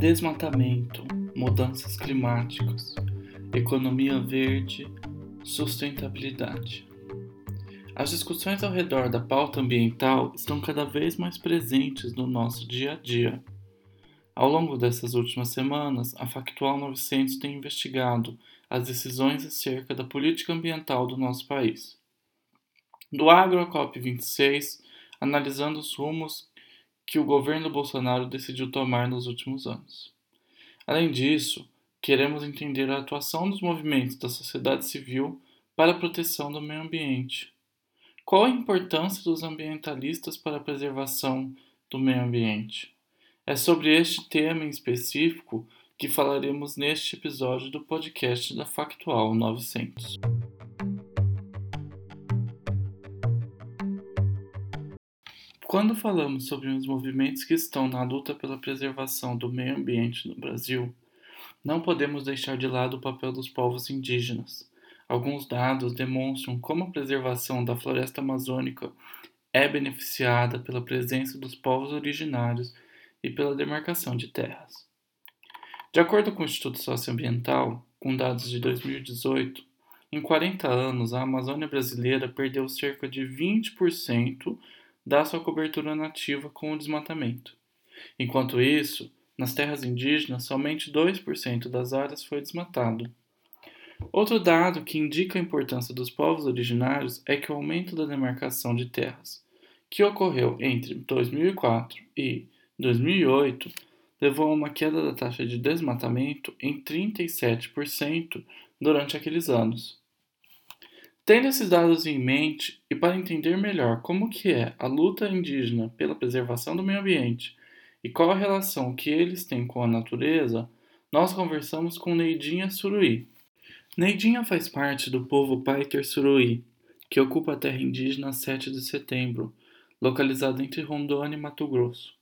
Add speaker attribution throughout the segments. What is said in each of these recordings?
Speaker 1: Desmatamento, mudanças climáticas, economia verde, sustentabilidade. As discussões ao redor da pauta ambiental estão cada vez mais presentes no nosso dia a dia. Ao longo dessas últimas semanas, a Factual 900 tem investigado as decisões acerca da política ambiental do nosso país. Do agro à COP26, analisando os rumos que o governo Bolsonaro decidiu tomar nos últimos anos. Além disso, queremos entender a atuação dos movimentos da sociedade civil para a proteção do meio ambiente. Qual a importância dos ambientalistas para a preservação do meio ambiente? É sobre este tema em específico que falaremos neste episódio do podcast da Factual 900. Quando falamos sobre os movimentos que estão na luta pela preservação do meio ambiente no Brasil, não podemos deixar de lado o papel dos povos indígenas. Alguns dados demonstram como a preservação da floresta amazônica é beneficiada pela presença dos povos originários e pela demarcação de terras. De acordo com o Instituto Socioambiental, com dados de 2018, em 40 anos a Amazônia brasileira perdeu cerca de 20% dá sua cobertura nativa com o desmatamento. Enquanto isso, nas terras indígenas, somente 2% das áreas foi desmatado. Outro dado que indica a importância dos povos originários é que o aumento da demarcação de terras, que ocorreu entre 2004 e 2008, levou a uma queda da taxa de desmatamento em 37% durante aqueles anos. Tendo esses dados em mente e para entender melhor como que é a luta indígena pela preservação do meio ambiente e qual a relação que eles têm com a natureza, nós conversamos com Neidinha Suruí. Neidinha faz parte do povo Paiter Suruí, que ocupa a terra indígena 7 de setembro, localizada entre Rondônia e Mato Grosso.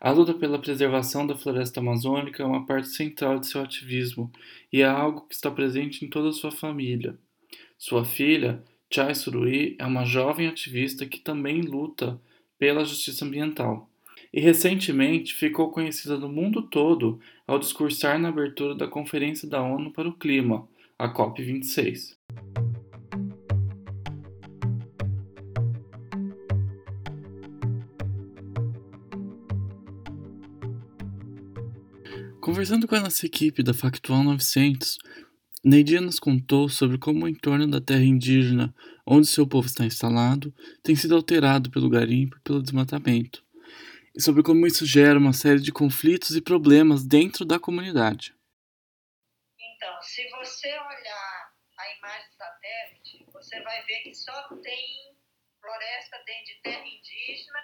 Speaker 1: A luta pela preservação da floresta amazônica é uma parte central de seu ativismo e é algo que está presente em toda sua família. Sua filha, Chai Surui, é uma jovem ativista que também luta pela justiça ambiental. E recentemente ficou conhecida no mundo todo ao discursar na abertura da Conferência da ONU para o Clima, a COP26. Conversando com a nossa equipe da Factual 900, Neidia nos contou sobre como o entorno da terra indígena, onde seu povo está instalado, tem sido alterado pelo garimpo e pelo desmatamento, e sobre como isso gera uma série de conflitos e problemas dentro da comunidade.
Speaker 2: Então, se você olhar a imagem satélite, você vai ver que só tem floresta dentro de terra indígena,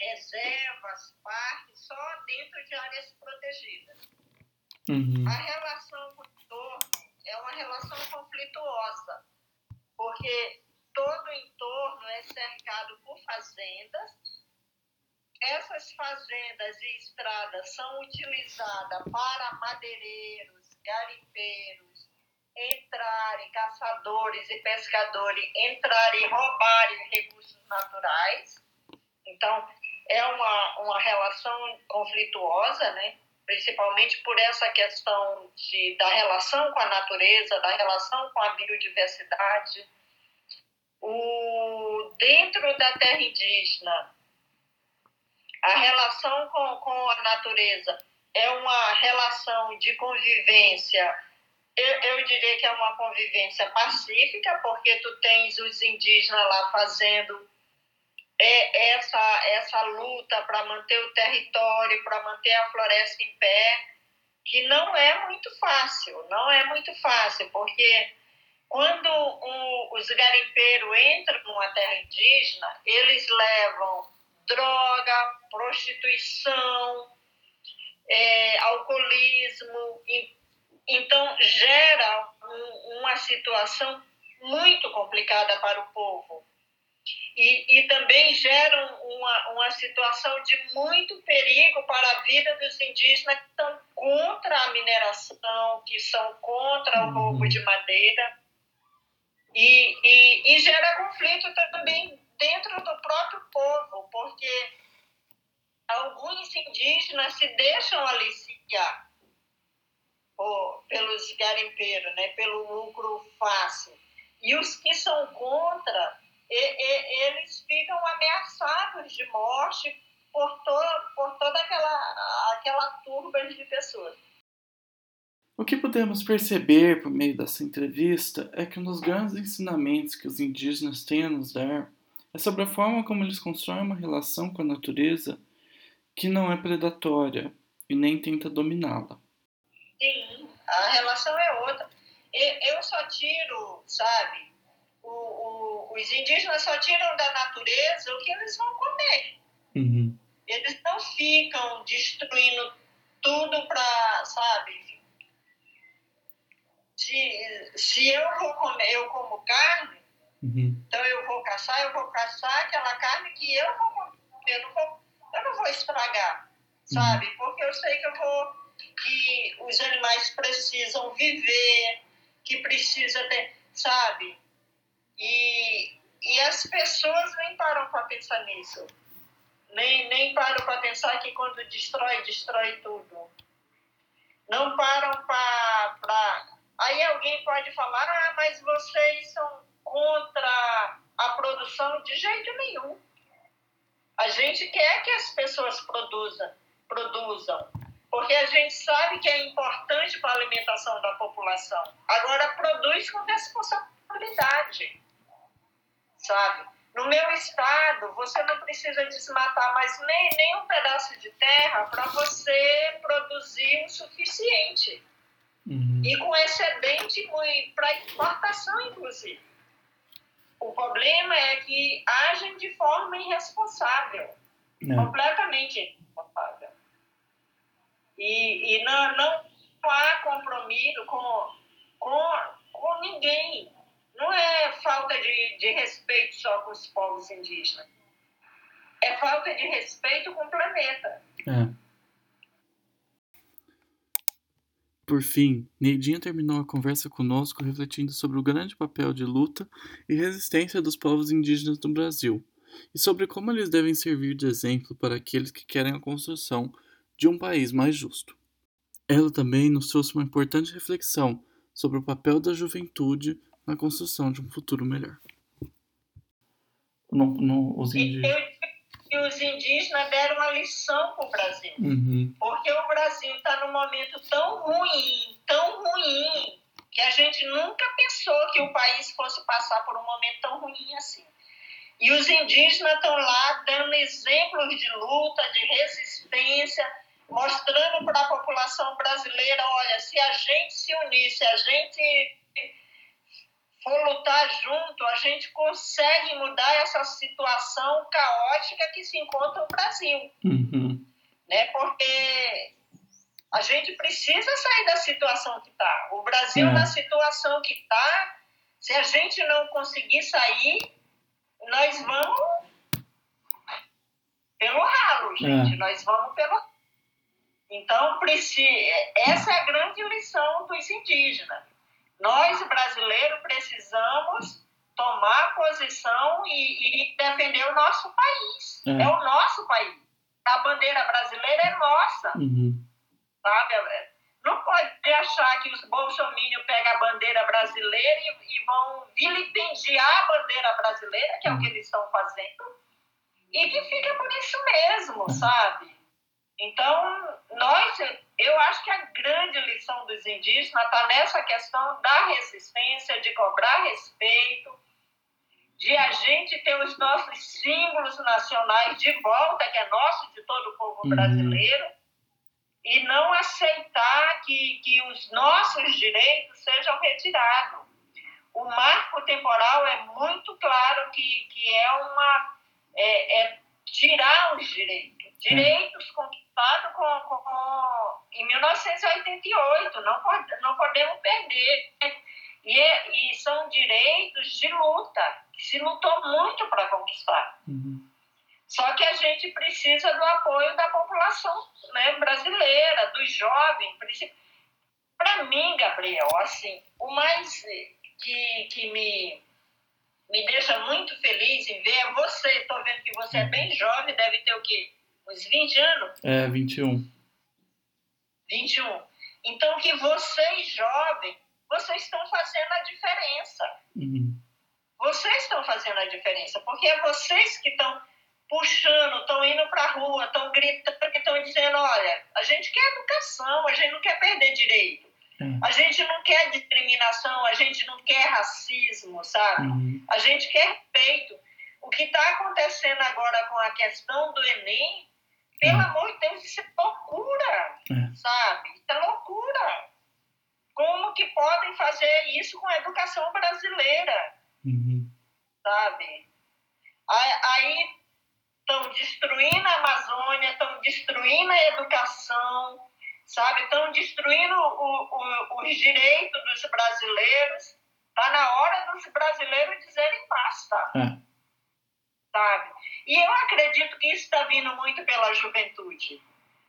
Speaker 2: reservas, parques, só dentro de áreas protegidas. Uhum. A relação com entorno é uma relação conflituosa, porque todo o entorno é cercado por fazendas. Essas fazendas e estradas são utilizadas para madeireiros, garimpeiros entrarem, caçadores e pescadores entrarem e roubarem recursos naturais. Então, é uma, uma relação conflituosa, né? Principalmente por essa questão de, da relação com a natureza, da relação com a biodiversidade. O, dentro da terra indígena, a relação com, com a natureza é uma relação de convivência, eu, eu diria que é uma convivência pacífica, porque tu tens os indígenas lá fazendo é essa, essa luta para manter o território, para manter a floresta em pé, que não é muito fácil, não é muito fácil, porque quando um, os garimpeiros entram numa terra indígena, eles levam droga, prostituição, é, alcoolismo, então gera um, uma situação muito complicada para o povo e, e também geram uma, uma situação de muito perigo para a vida dos indígenas que estão contra a mineração, que são contra o roubo de madeira. E, e, e gera conflito também dentro do próprio povo, porque alguns indígenas se deixam aliciar pelos garimpeiros, né, pelo lucro fácil. E os que são contra, e, e, eles ficam ameaçados de morte por, to, por toda aquela, aquela turba de pessoas.
Speaker 1: O que podemos perceber por meio dessa entrevista é que um dos grandes ensinamentos que os indígenas têm a nos dar é sobre a forma como eles constroem uma relação com a natureza que não é predatória e nem tenta dominá-la.
Speaker 2: Sim, a relação é outra. Eu só tiro, sabe, o, o, os indígenas só tiram da natureza o que eles vão comer.
Speaker 1: Uhum.
Speaker 2: Eles não ficam destruindo tudo para, sabe? Se, se eu vou comer, eu como carne,
Speaker 1: uhum.
Speaker 2: então eu vou caçar, eu vou caçar aquela carne que eu vou comer. Eu não vou, eu não vou estragar, sabe? Uhum. Porque eu sei que eu vou que os animais precisam viver, que precisa ter, sabe? As pessoas nem param para pensar nisso nem, nem param para pensar que quando destrói, destrói tudo. Não param para. Aí alguém pode falar, ah, mas vocês são contra a produção de jeito nenhum. A gente quer que as pessoas produzam, produzam, porque a gente sabe que é importante para a alimentação da população. Agora, produz com responsabilidade, sabe? No meu estado, você não precisa desmatar mais nem, nem um pedaço de terra para você produzir o suficiente.
Speaker 1: Uhum.
Speaker 2: E com excedente para exportação, inclusive. O problema é que agem de forma irresponsável. É. Completamente irresponsável. E, e não, não há compromisso com, com, com ninguém não é falta de, de respeito só com os povos indígenas. É falta de respeito com o planeta.
Speaker 1: É. Por fim, Neidinha terminou a conversa conosco refletindo sobre o grande papel de luta e resistência dos povos indígenas no Brasil e sobre como eles devem servir de exemplo para aqueles que querem a construção de um país mais justo. Ela também nos trouxe uma importante reflexão sobre o papel da juventude na construção de um futuro melhor. No, no, os indígenas...
Speaker 2: E os indígenas deram uma lição para o Brasil.
Speaker 1: Uhum.
Speaker 2: Porque o Brasil está num momento tão ruim, tão ruim, que a gente nunca pensou que o país fosse passar por um momento tão ruim assim. E os indígenas estão lá dando exemplos de luta, de resistência, mostrando para a população brasileira: olha, se a gente se unir, se a gente junto, a gente consegue mudar essa situação caótica que se encontra no Brasil.
Speaker 1: Uhum.
Speaker 2: Né? Porque a gente precisa sair da situação que está. O Brasil, é. na situação que está, se a gente não conseguir sair, nós vamos pelo ralo, gente. É. Nós vamos pelo Então, essa é a grande lição dos indígenas nós, brasileiros, precisamos tomar posição e, e defender o nosso país. É. é. o nosso país. A bandeira brasileira é nossa.
Speaker 1: Uhum.
Speaker 2: Sabe? Não pode achar que os bolsominions pegam a bandeira brasileira e, e, vão vilipendiar a bandeira brasileira, que é o que eles estão fazendo, e que fica por isso mesmo, sabe? Então, nós, eu acho que a grande lição dos indígenas está nessa questão da resistência, de cobrar respeito, de a gente ter os nossos símbolos nacionais de volta, que é nosso, de todo o povo uhum. brasileiro, e não aceitar que, que os nossos direitos sejam retirados. O marco temporal é muito claro que, que é uma. É, é tirar os direitos. Direitos conquistados com, com, com, em 1988, não, pode, não podemos perder. E, e são direitos de luta, que se lutou muito para conquistar.
Speaker 1: Uhum.
Speaker 2: Só que a gente precisa do apoio da população né, brasileira, dos jovens. Para mim, Gabriel, assim, o mais que, que me, me deixa muito feliz em ver é você. Estou vendo que você é bem jovem, deve ter o quê? Uns 20 anos?
Speaker 1: É, 21.
Speaker 2: 21. Então, que vocês, jovens, vocês estão fazendo a diferença.
Speaker 1: Uhum.
Speaker 2: Vocês estão fazendo a diferença, porque é vocês que estão puxando, estão indo para a rua, estão gritando, estão dizendo: olha, a gente quer educação, a gente não quer perder direito.
Speaker 1: É.
Speaker 2: A gente não quer discriminação, a gente não quer racismo, sabe?
Speaker 1: Uhum.
Speaker 2: A gente quer respeito. O que está acontecendo agora com a questão do Enem, pelo
Speaker 1: Uhum.
Speaker 2: amor de Deus, isso é loucura,
Speaker 1: É.
Speaker 2: sabe? Isso é loucura. Como que podem fazer isso com a educação brasileira,
Speaker 1: Uhum.
Speaker 2: sabe? Aí- estão destruindo a Amazônia, estão destruindo a educação, sabe? Estão destruindo o- o- os direitos dos brasileiros. Está na hora dos brasileiros dizerem basta,
Speaker 1: É.
Speaker 2: sabe? E eu acredito que isso está vindo muito pela juventude,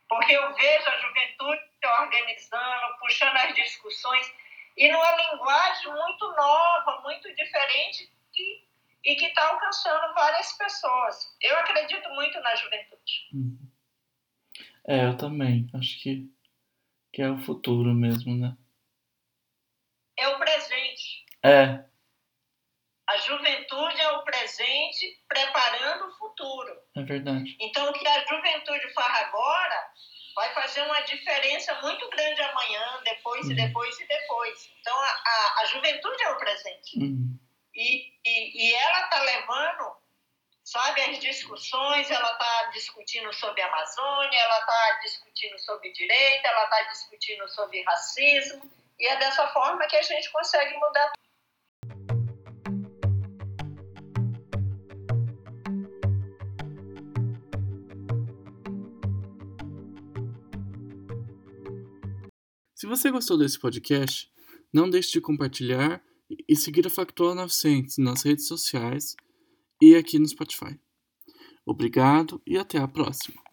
Speaker 2: porque eu vejo a juventude se organizando, puxando as discussões, e numa linguagem muito nova, muito diferente, que, e que está alcançando várias pessoas. Eu acredito muito na juventude.
Speaker 1: Uhum. É, eu também. Acho que, que é o futuro mesmo, né?
Speaker 2: É o presente.
Speaker 1: É,
Speaker 2: juventude é o presente preparando o futuro.
Speaker 1: é verdade.
Speaker 2: Então, o que a juventude faz agora vai fazer uma diferença muito grande amanhã, depois e
Speaker 1: Uhum.
Speaker 2: depois e depois. Então, a, a, a juventude é o presente.
Speaker 1: Uhum.
Speaker 2: E, e, e ela está levando, sabe, as discussões, ela está discutindo sobre a Amazônia, ela está discutindo sobre direito, ela está discutindo sobre racismo, e é dessa forma que a gente consegue mudar
Speaker 1: Se você gostou desse podcast, não deixe de compartilhar e seguir a Factual 900 nas redes sociais e aqui no Spotify. Obrigado e até a próxima.